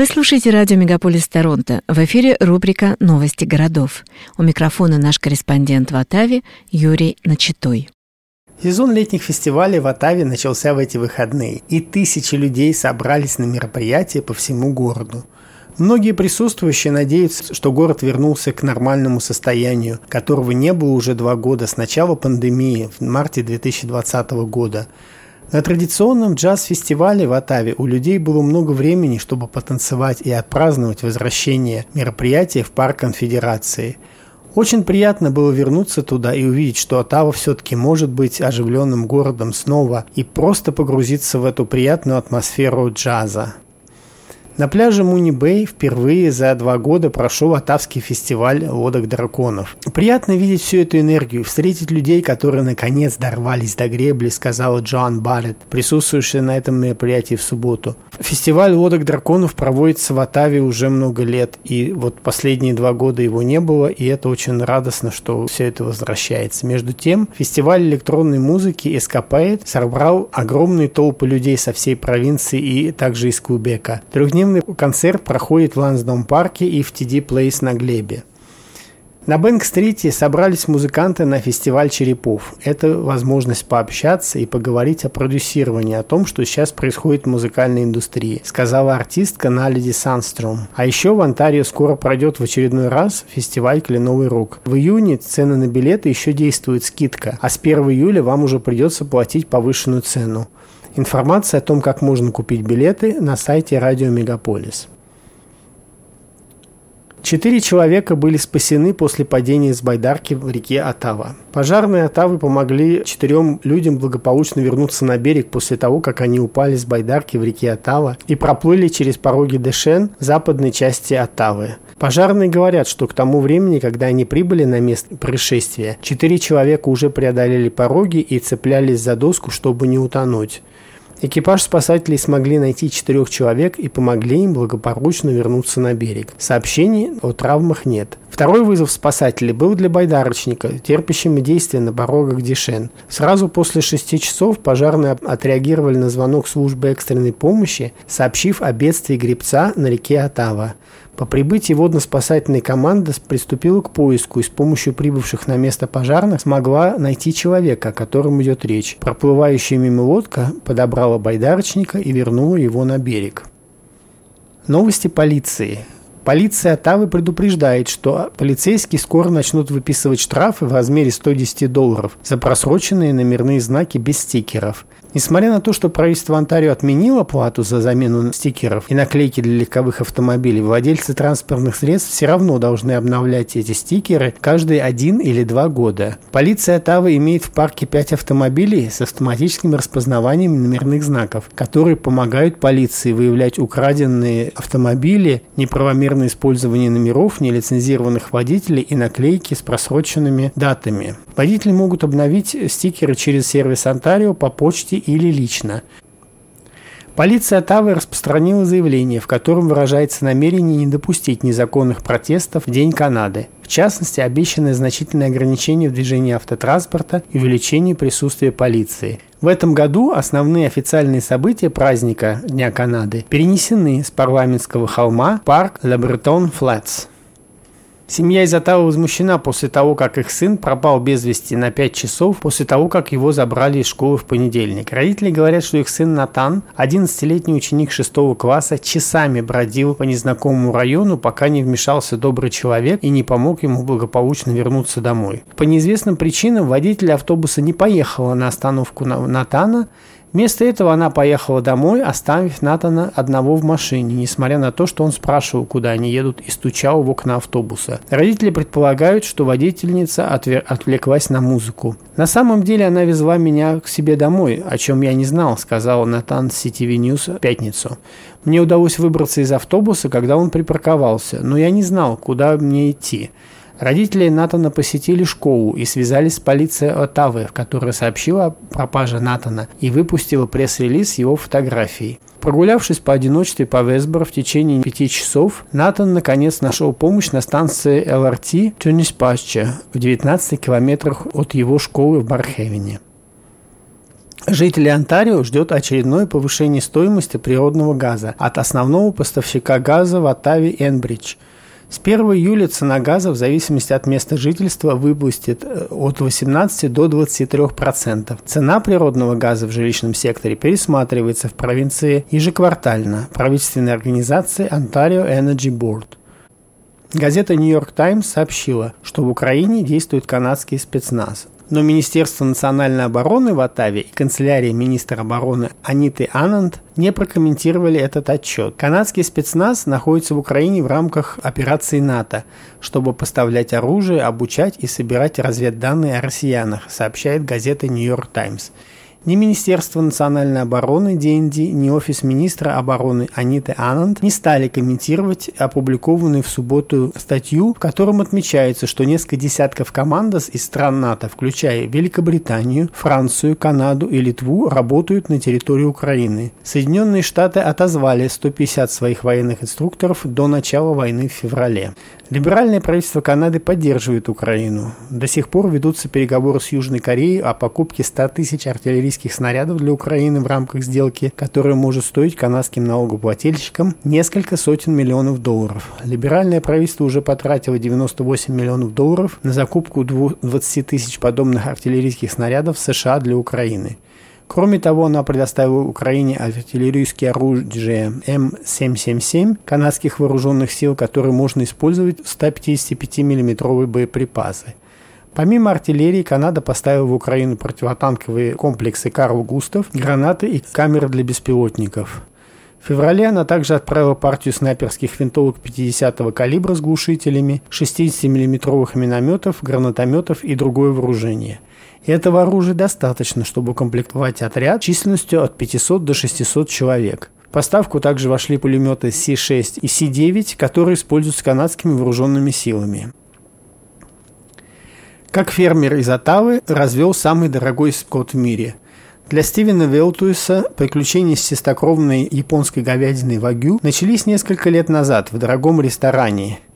Вы слушаете радио «Мегаполис Торонто». В эфире рубрика «Новости городов». У микрофона наш корреспондент в Оттаве Юрий Начитой. Сезон летних фестивалей в Оттаве начался в эти выходные, и тысячи людей собрались на мероприятия по всему городу. Многие присутствующие надеются, что город вернулся к нормальному состоянию, которого не было уже два года с начала пандемии в марте 2020 года. На традиционном джаз-фестивале в Оттаве у людей было много времени, чтобы потанцевать и отпраздновать возвращение мероприятия в парк конфедерации. Очень приятно было вернуться туда и увидеть, что Оттава все-таки может быть оживленным городом снова и просто погрузиться в эту приятную атмосферу джаза. На пляже Муни-Бэй впервые за два года прошел Атавский фестиваль лодок драконов. Приятно видеть всю эту энергию, встретить людей, которые наконец дорвались до гребли, сказала Джоан Барретт, присутствующая на этом мероприятии в субботу. Фестиваль лодок драконов проводится в Атаве уже много лет, и вот последние два года его не было, и это очень радостно, что все это возвращается. Между тем, фестиваль электронной музыки Escapade собрал огромные толпы людей со всей провинции и также из Кубека. Трехдневный Ежедневный концерт проходит в Лансдом парке и в TD Place на Глебе. На Бэнк-стрите собрались музыканты на фестиваль черепов. Это возможность пообщаться и поговорить о продюсировании, о том, что сейчас происходит в музыкальной индустрии, сказала артистка Налиди Санстром. А еще в Онтарио скоро пройдет в очередной раз фестиваль «Кленовый рок». В июне цены на билеты еще действует скидка, а с 1 июля вам уже придется платить повышенную цену. Информация о том, как можно купить билеты на сайте Радио Мегаполис. Четыре человека были спасены после падения с байдарки в реке Атава. Пожарные Атавы помогли четырем людям благополучно вернуться на берег после того, как они упали с байдарки в реке Атава и проплыли через пороги Дэшен в западной части Атавы. Пожарные говорят, что к тому времени, когда они прибыли на место происшествия, четыре человека уже преодолели пороги и цеплялись за доску, чтобы не утонуть. Экипаж спасателей смогли найти четырех человек и помогли им благополучно вернуться на берег. Сообщений о травмах нет. Второй вызов спасателей был для байдарочника, терпящими действия на порогах Дишен. Сразу после шести часов пожарные отреагировали на звонок службы экстренной помощи, сообщив о бедствии гребца на реке Атава. По прибытии водно-спасательной команда приступила к поиску и с помощью прибывших на место пожарных смогла найти человека, о котором идет речь. Проплывающая мимо лодка подобрала байдарочника и вернула его на берег. Новости полиции. Полиция Оттавы предупреждает, что полицейские скоро начнут выписывать штрафы в размере 110 долларов за просроченные номерные знаки без стикеров – Несмотря на то, что правительство Онтарио отменило плату за замену стикеров и наклейки для легковых автомобилей, владельцы транспортных средств все равно должны обновлять эти стикеры каждые один или два года. Полиция Оттавы имеет в парке пять автомобилей с автоматическим распознаванием номерных знаков, которые помогают полиции выявлять украденные автомобили, неправомерное использование номеров, нелицензированных водителей и наклейки с просроченными датами. Водители могут обновить стикеры через сервис Онтарио по почте или лично. Полиция Оттавы распространила заявление, в котором выражается намерение не допустить незаконных протестов в День Канады. В частности, обещаны значительные ограничения в движении автотранспорта и увеличение присутствия полиции. В этом году основные официальные события праздника Дня Канады перенесены с парламентского холма в парк Лабретон Флетс. Семья из Отавы возмущена после того, как их сын пропал без вести на 5 часов после того, как его забрали из школы в понедельник. Родители говорят, что их сын Натан, 11-летний ученик 6 класса, часами бродил по незнакомому району, пока не вмешался добрый человек и не помог ему благополучно вернуться домой. По неизвестным причинам водитель автобуса не поехал на остановку Натана, Вместо этого она поехала домой, оставив Натана одного в машине, несмотря на то, что он спрашивал, куда они едут, и стучал в окна автобуса. Родители предполагают, что водительница отвлеклась на музыку. «На самом деле она везла меня к себе домой, о чем я не знал», сказал Натан CTV News в пятницу. «Мне удалось выбраться из автобуса, когда он припарковался, но я не знал, куда мне идти». Родители Натана посетили школу и связались с полицией Оттавы, которая сообщила о пропаже Натана и выпустила пресс-релиз его фотографией. Прогулявшись по одиночестве по Весборо в течение пяти часов, Натан наконец нашел помощь на станции ЛРТ Тюниспасча в 19 километрах от его школы в Бархевене. Жители Онтарио ждет очередное повышение стоимости природного газа от основного поставщика газа в Оттаве Энбридж – с 1 июля цена газа в зависимости от места жительства выпустит э, от 18 до 23%. Цена природного газа в жилищном секторе пересматривается в провинции ежеквартально правительственной организации Ontario Energy Board. Газета New York Times сообщила, что в Украине действует канадский спецназ. Но Министерство национальной обороны в Оттаве и канцелярия министра обороны Аниты Ананд не прокомментировали этот отчет. Канадский спецназ находится в Украине в рамках операции НАТО, чтобы поставлять оружие, обучать и собирать разведданные о россиянах, сообщает газета York Times. Ни Министерство национальной обороны ДНД, ни Офис министра обороны Аниты Ананд не стали комментировать опубликованную в субботу статью, в котором отмечается, что несколько десятков командос из стран НАТО, включая Великобританию, Францию, Канаду и Литву, работают на территории Украины. Соединенные Штаты отозвали 150 своих военных инструкторов до начала войны в феврале. Либеральное правительство Канады поддерживает Украину. До сих пор ведутся переговоры с Южной Кореей о покупке 100 тысяч артиллерийских снарядов для Украины в рамках сделки, которая может стоить канадским налогоплательщикам несколько сотен миллионов долларов. Либеральное правительство уже потратило 98 миллионов долларов на закупку 20 тысяч подобных артиллерийских снарядов США для Украины. Кроме того, она предоставила Украине артиллерийские оружия М777 канадских вооруженных сил, которые можно использовать в 155 миллиметровые боеприпасы. Помимо артиллерии, Канада поставила в Украину противотанковые комплексы «Карл Густав», гранаты и камеры для беспилотников. В феврале она также отправила партию снайперских винтовок 50-го калибра с глушителями, 60-мм минометов, гранатометов и другое вооружение – этого оружия достаточно, чтобы укомплектовать отряд численностью от 500 до 600 человек. В поставку также вошли пулеметы С-6 и С-9, которые используются канадскими вооруженными силами. Как фермер из Оттавы развел самый дорогой скот в мире. Для Стивена Велтуиса приключения с чистокровной японской говядиной вагю начались несколько лет назад в дорогом ресторане –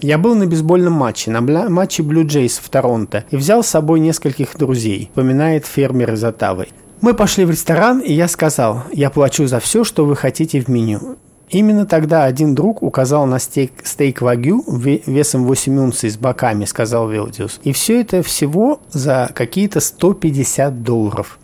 я был на бейсбольном матче, на матче Blue Jays в Торонто, и взял с собой нескольких друзей, упоминает фермер из Оттавы. Мы пошли в ресторан, и я сказал, я плачу за все, что вы хотите в меню. Именно тогда один друг указал на стейк, стейк вагю весом 8 унций с боками, сказал Вилдиус. И все это всего за какие-то 150 долларов.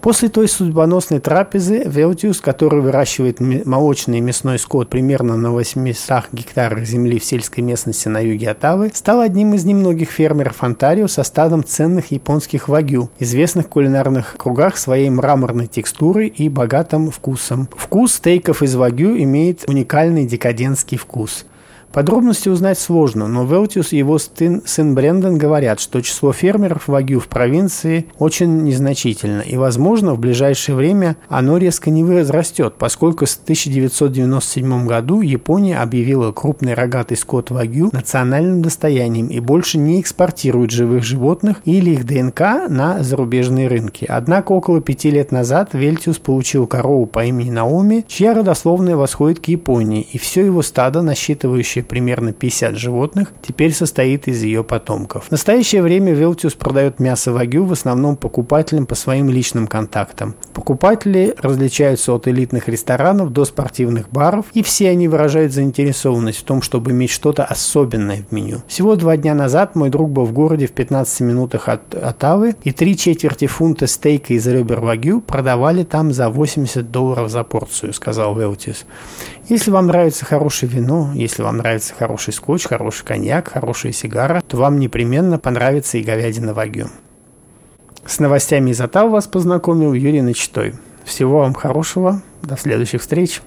После той судьбоносной трапезы Велтиус, который выращивает молочный и мясной скот примерно на 800 гектарах земли в сельской местности на юге Оттавы, стал одним из немногих фермеров Онтарио со стадом ценных японских вагю, известных в кулинарных кругах своей мраморной текстурой и богатым вкусом. Вкус стейков из вагю имеет уникальный декадентский вкус – Подробности узнать сложно, но Велтиус и его сын, сын Брендон говорят, что число фермеров вагю в провинции очень незначительно, и, возможно, в ближайшее время оно резко не возрастет, поскольку в 1997 году Япония объявила крупный рогатый скот вагю национальным достоянием и больше не экспортирует живых животных или их ДНК на зарубежные рынки. Однако около пяти лет назад Вельтиус получил корову по имени Наоми, чья родословная восходит к Японии, и все его стадо, насчитывающее насчитывающая примерно 50 животных, теперь состоит из ее потомков. В настоящее время Велтиус продает мясо вагю в основном покупателям по своим личным контактам. Покупатели различаются от элитных ресторанов до спортивных баров, и все они выражают заинтересованность в том, чтобы иметь что-то особенное в меню. Всего два дня назад мой друг был в городе в 15 минутах от Оттавы, и три четверти фунта стейка из ребер вагю продавали там за 80 долларов за порцию, сказал Велтиус. Если вам нравится хорошее вино, если вам нравится хороший скотч, хороший коньяк, хорошая сигара, то вам непременно понравится и говядина вагю. С новостями из Оттавы вас познакомил Юрий Начитой. Всего вам хорошего. До следующих встреч.